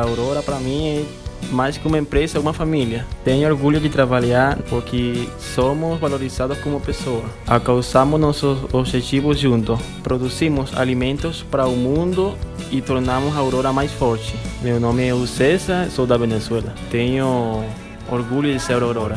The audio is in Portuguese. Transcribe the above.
A Aurora para mim é mais que uma empresa, é uma família. Tenho orgulho de trabalhar porque somos valorizados como pessoa. Alcançamos nossos objetivos juntos. Produzimos alimentos para o mundo e tornamos a Aurora mais forte. Meu nome é César, sou da Venezuela. Tenho orgulho de ser Aurora.